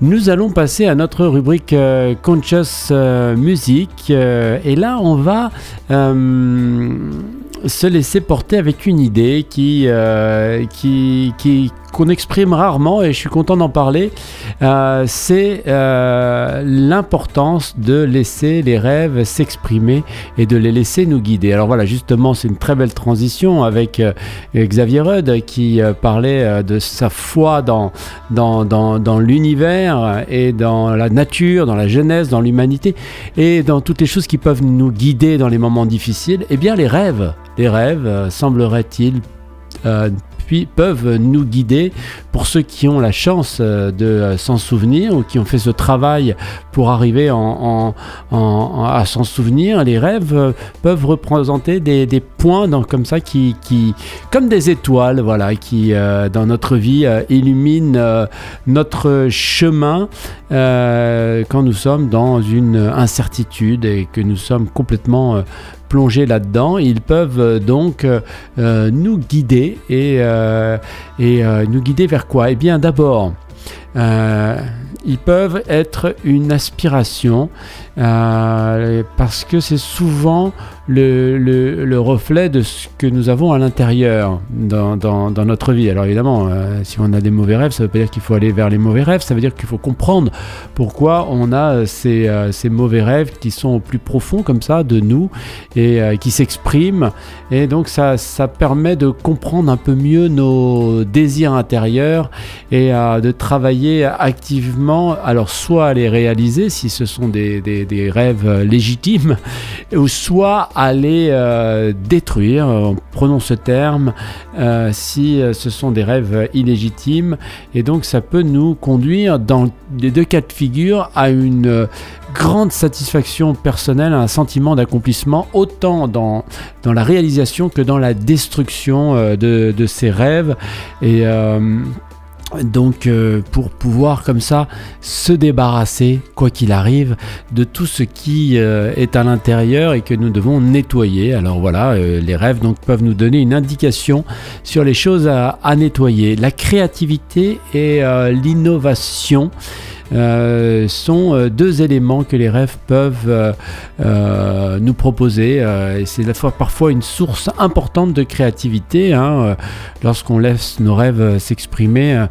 Nous allons passer à notre rubrique euh, Conscious euh, Music. euh, et là, on va se laisser porter avec une idée qui, euh, qui, qui- qu'on exprime rarement et je suis content d'en parler. Euh, c'est euh, l'importance de laisser les rêves s'exprimer et de les laisser nous guider. Alors voilà, justement, c'est une très belle transition avec Xavier Rudd qui parlait de sa foi dans, dans, dans, dans l'univers et dans la nature, dans la jeunesse, dans l'humanité et dans toutes les choses qui peuvent nous guider dans les moments difficiles. Eh bien, les rêves, les rêves, euh, semblerait-il, euh, peuvent nous guider pour ceux qui ont la chance euh, de s'en souvenir ou qui ont fait ce travail pour arriver en, à s'en souvenir. Les rêves peuvent représenter des, points dans- comme ça qui, qui, comme des étoiles, voilà, qui dans notre vie illuminent notre chemin quand nous sommes dans une incertitude et que nous sommes complètement plongés là-dedans. Ils peuvent euh, donc euh, euh, nous guider et, et nous guider vers quoi? Eh bien d'abord, ils peuvent être une aspiration euh, parce que c'est souvent le, le- le reflet de ce que nous avons à l'intérieur dans, notre vie. Alors évidemment, euh, si on a des mauvais rêves, ça ne veut pas dire qu'il faut aller vers les mauvais rêves, ça veut dire qu'il faut comprendre pourquoi on a ces, euh, ces mauvais rêves qui sont au plus profond comme ça de nous et qui s'expriment. Et donc ça, permet de comprendre un peu mieux nos désirs intérieurs et de travailler activement, alors soit à les réaliser si ce sont des- des rêves euh, légitimes, ou soit à les euh, détruire, prenons ce terme, euh, si euh, ce sont des rêves illégitimes. Et donc ça peut nous conduire dans les deux cas de figure à une grande satisfaction personnelle, un sentiment d'accomplissement, autant dans, la réalisation que dans la destruction de, de ces rêves. Et donc euh, pour pouvoir comme ça se débarrasser, quoi qu'il arrive, de tout ce qui euh, est à l'intérieur et que nous devons nettoyer. Alors voilà, euh, les rêves peuvent nous donner une indication sur les choses à, nettoyer. La créativité et l'innovation. Euh, sont euh, deux éléments que les rêves peuvent euh, nous proposer. C'est parfois une source importante de créativité hein, lorsqu'on laisse nos rêves s'exprimer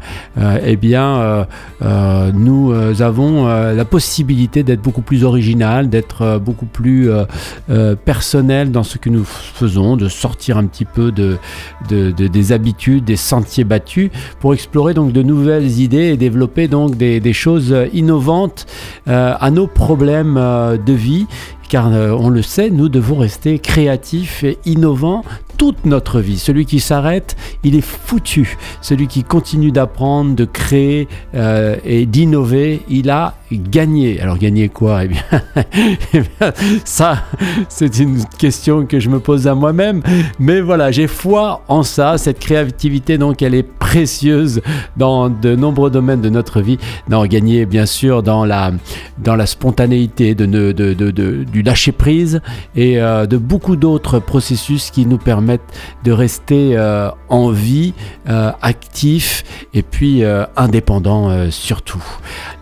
eh bien nous avons la possibilité d'être beaucoup plus original d'être beaucoup plus personnel dans ce que nous faisons de sortir un petit peu de, de- de- des habitudes des sentiers battus pour explorer donc de nouvelles idées et développer donc des choses euh, innovantes euh, à nos problèmes euh, de vie. Car on le sait, nous devons rester créatifs et innovants toute notre vie. Celui qui s'arrête, il est foutu. Celui qui continue d'apprendre, de créer euh, et d'innover, il a gagné. Alors gagner quoi? Eh bien, eh bien, ça, c'est une question que je me pose à moi-même. Mais voilà, j'ai foi en ça. Cette créativité, donc, elle est précieuse dans de nombreux domaines de notre vie. Non, gagner, bien sûr, dans la, dans la spontanéité, de, ne- de, de- du lâcher prise et euh, de beaucoup d'autres processus qui nous permettent de rester euh, en vie, euh, actifs et puis euh, indépendants euh, surtout.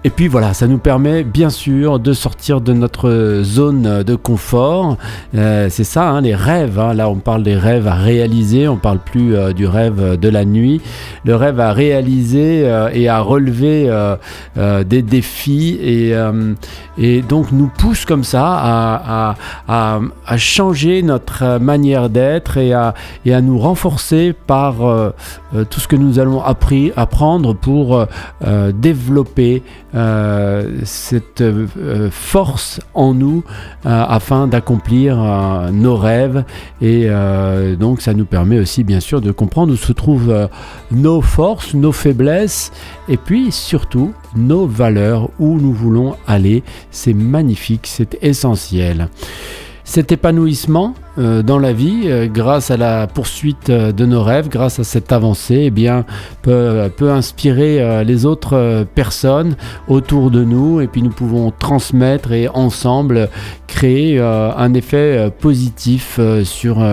Et puis voilà, ça nous permet bien sûr de sortir de notre zone de confort. C'est ça, hein, les rêves. hein. Là, on parle des rêves à réaliser, on parle plus du rêve de la nuit. Le rêve à réaliser et à relever des défis et, donc nous pousse comme ça à, à- changer notre manière d'être et à, et à nous renforcer par euh, euh, tout ce que nous allons apprendre pour euh, développer cette force en nous afin d'accomplir nos rêves et donc ça nous permet aussi bien sûr de comprendre où se trouvent nos forces, nos faiblesses et puis surtout nos valeurs, où nous voulons aller. C'est magnifique, c'est essentiel. Cet épanouissement, dans la vie, euh, grâce à la poursuite euh, de nos rêves, grâce à cette avancée, eh bien, peut, inspirer les autres personnes autour de nous et puis nous pouvons transmettre et ensemble créer un effet positif sur,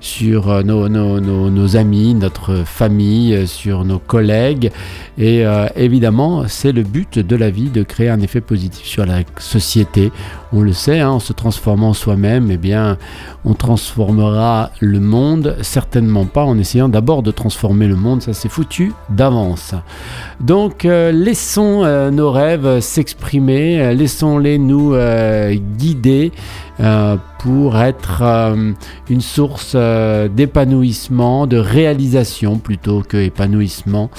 sur nos, nos, nos, amis, notre famille, sur nos collègues. Et évidemment, c'est le but de la vie de créer un effet positif sur la société. On le sait, hein, en se transformant soi-même, eh bien, on transformera le monde, certainement pas en essayant d'abord de transformer le monde, ça c'est foutu d'avance. Donc euh, laissons euh, nos rêves s'exprimer, euh, laissons-les nous guider pour être une source d'épanouissement, de réalisation plutôt que épanouissement.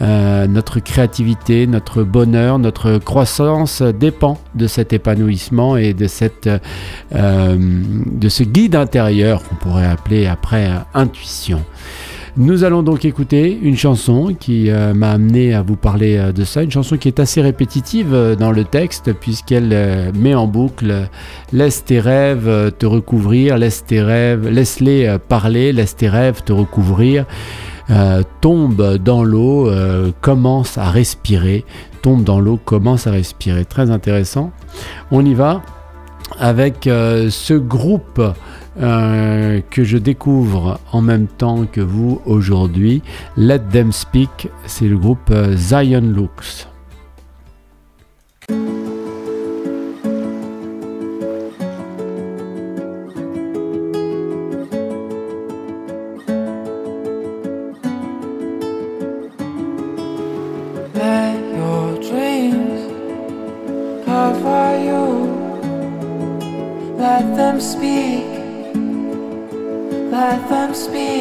notre créativité, notre bonheur, notre croissance dépend de cet épanouissement et de ce guide intérieur qu'on pourrait appeler après intuition. Nous allons donc écouter une chanson qui euh, m'a amené à vous parler euh, de ça, une chanson qui est assez répétitive euh, dans le texte puisqu'elle met en boucle laisse tes rêves te recouvrir, laisse tes rêves, laisse-les parler, laisse tes rêves te recouvrir. tombe dans l'eau, commence à respirer, tombe dans l'eau, commence à respirer. Très intéressant. On y va avec ce groupe euh, que je découvre en même temps que vous aujourd'hui. Let Them Speak, c'est le groupe euh, Zion Looks. Speak. Let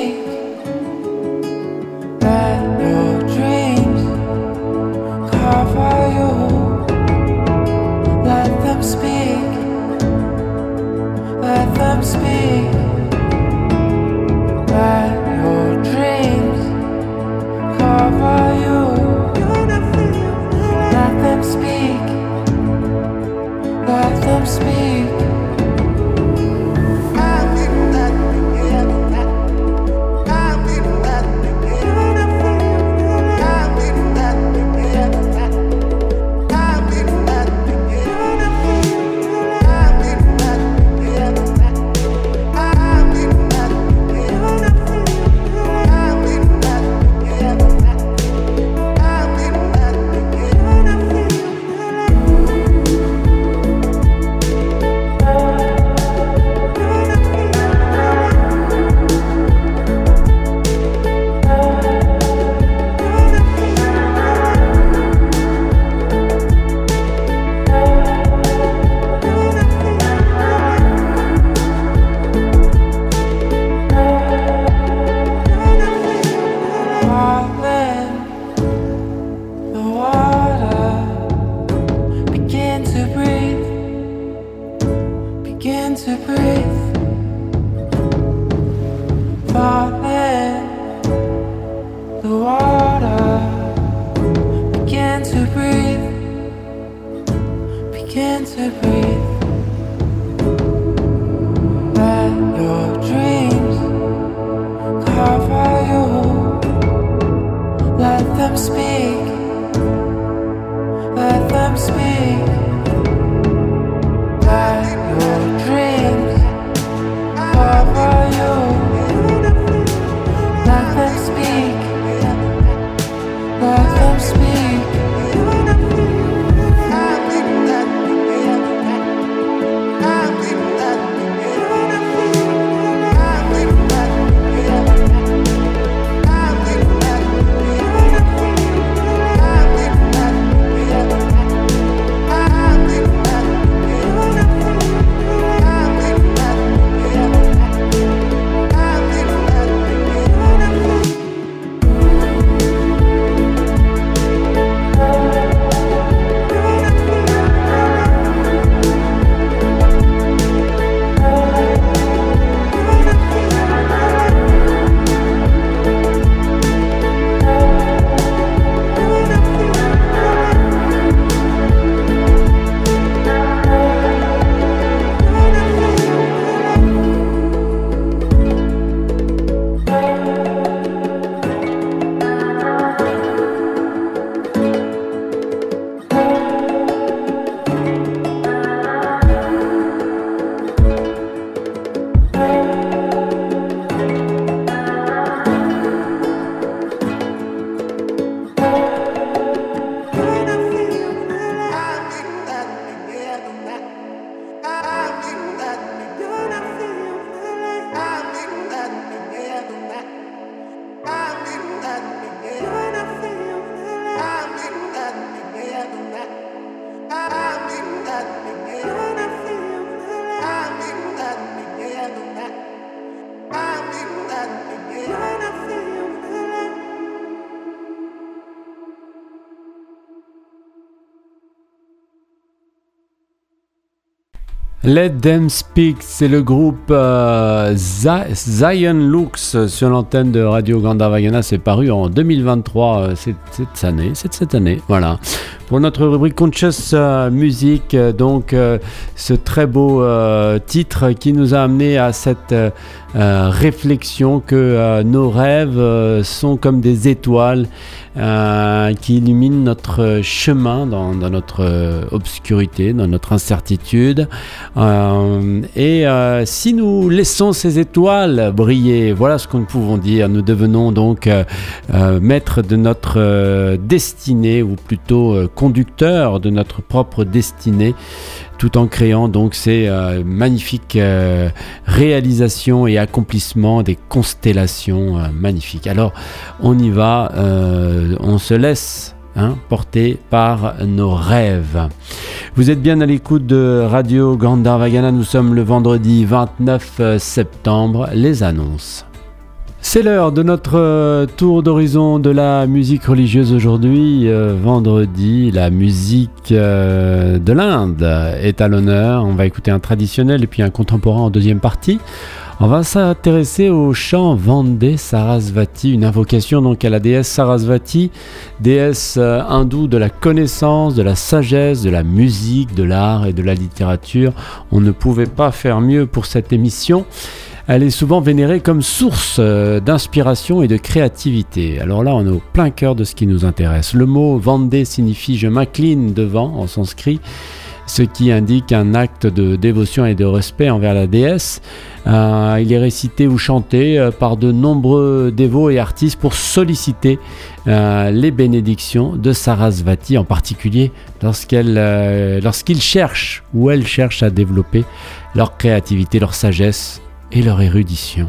Let Them Speak, c'est le groupe euh, Zion Looks sur l'antenne de Radio Gandavagana. C'est paru en 2023, euh, cette année, cette année, voilà. Pour notre rubrique Conscious euh, Music, donc ce très beau titre qui nous a amené à cette réflexion que nos rêves sont comme des étoiles qui illuminent notre chemin dans, dans notre obscurité, dans notre incertitude. Euh, et euh, si nous laissons ces étoiles briller, voilà ce que nous pouvons dire. Nous devenons donc euh, maîtres de notre destinée, ou plutôt conducteurs de notre propre destinée tout en créant donc ces magnifiques réalisations et accomplissements des constellations magnifiques. Alors on y va, on se laisse Hein, porté par nos rêves. Vous êtes bien à l'écoute de Radio Gandharvagana, nous sommes le vendredi 29 septembre, les annonces. C'est l'heure de notre euh, tour d'horizon de la musique religieuse aujourd'hui. Euh, vendredi, la musique euh, de l'Inde est à l'honneur. On va écouter un traditionnel et puis un contemporain en deuxième partie. On va s'intéresser au chant Vandé Sarasvati, une invocation donc à la déesse Sarasvati, déesse hindoue de la connaissance, de la sagesse, de la musique, de l'art et de la littérature. On ne pouvait pas faire mieux pour cette émission. Elle est souvent vénérée comme source euh, d'inspiration et de créativité. Alors là, on est au plein cœur de ce qui nous intéresse. Le mot Vandé signifie je m'incline devant en sanskrit ce qui indique un acte de dévotion et de respect envers la déesse. Euh, il est récité ou chanté euh, par de nombreux dévots et artistes pour solliciter les bénédictions de Sarasvati, en particulier lorsqu'ils cherchent ou elles cherchent à développer leur créativité, leur sagesse et leur érudition.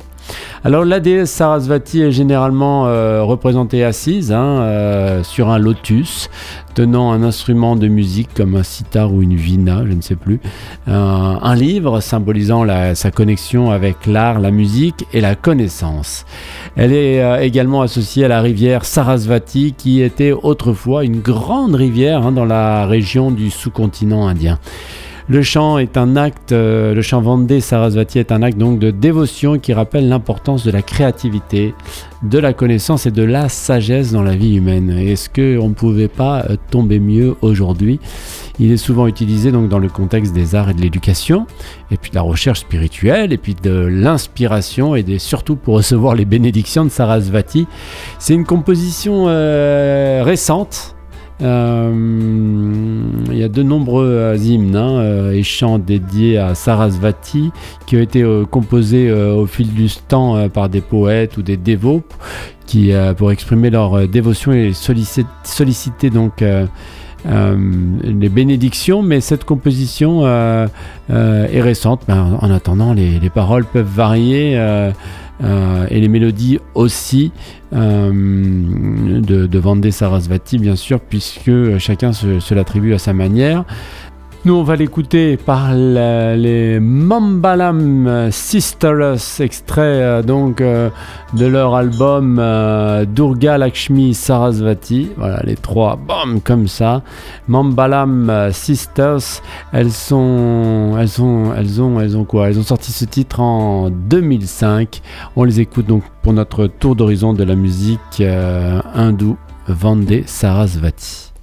Alors la déesse Sarasvati est généralement euh, représentée assise hein, euh, sur un lotus, tenant un instrument de musique comme un sitar ou une vina, je ne sais plus, un livre symbolisant sa connexion avec l'art, la musique et la connaissance. Elle est euh, également associée à la rivière Sarasvati qui était autrefois une grande rivière hein, dans la région du sous-continent indien. Le chant est un acte, euh, le chant Vandé Sarasvati est un acte donc de dévotion qui rappelle l'importance de la créativité, de la connaissance et de la sagesse dans la vie humaine. Est-ce qu'on ne pouvait pas euh, tomber mieux aujourd'hui? Il est souvent utilisé donc dans le contexte des arts et de l'éducation, et puis de la recherche spirituelle, et puis de l'inspiration, et surtout pour recevoir les bénédictions de Sarasvati. C'est une composition euh, récente il y a de nombreux euh, hymnes hein, euh, et chants dédiés à Sarasvati qui ont été composés au fil du temps par des poètes ou des dévots qui, pour exprimer leur dévotion et solliciter, donc les bénédictions, mais cette composition est récente. Ben, en attendant, les, paroles peuvent varier. Euh, et les mélodies aussi euh, de, de Sarasvati, bien sûr, puisque chacun se l'attribue à sa manière. Nous, on va l'écouter par les Mambalam Sisters, extrait euh, donc euh, de leur album euh, Durga Lakshmi Sarasvati. Voilà, les trois, bam, comme ça. Mambalam Sisters, elles sont, elles sont, elles ont, elles ont quoi? Elles ont sorti ce titre en 2005. On les écoute donc pour notre tour d'horizon de la musique hindoue Vandé Sarasvati.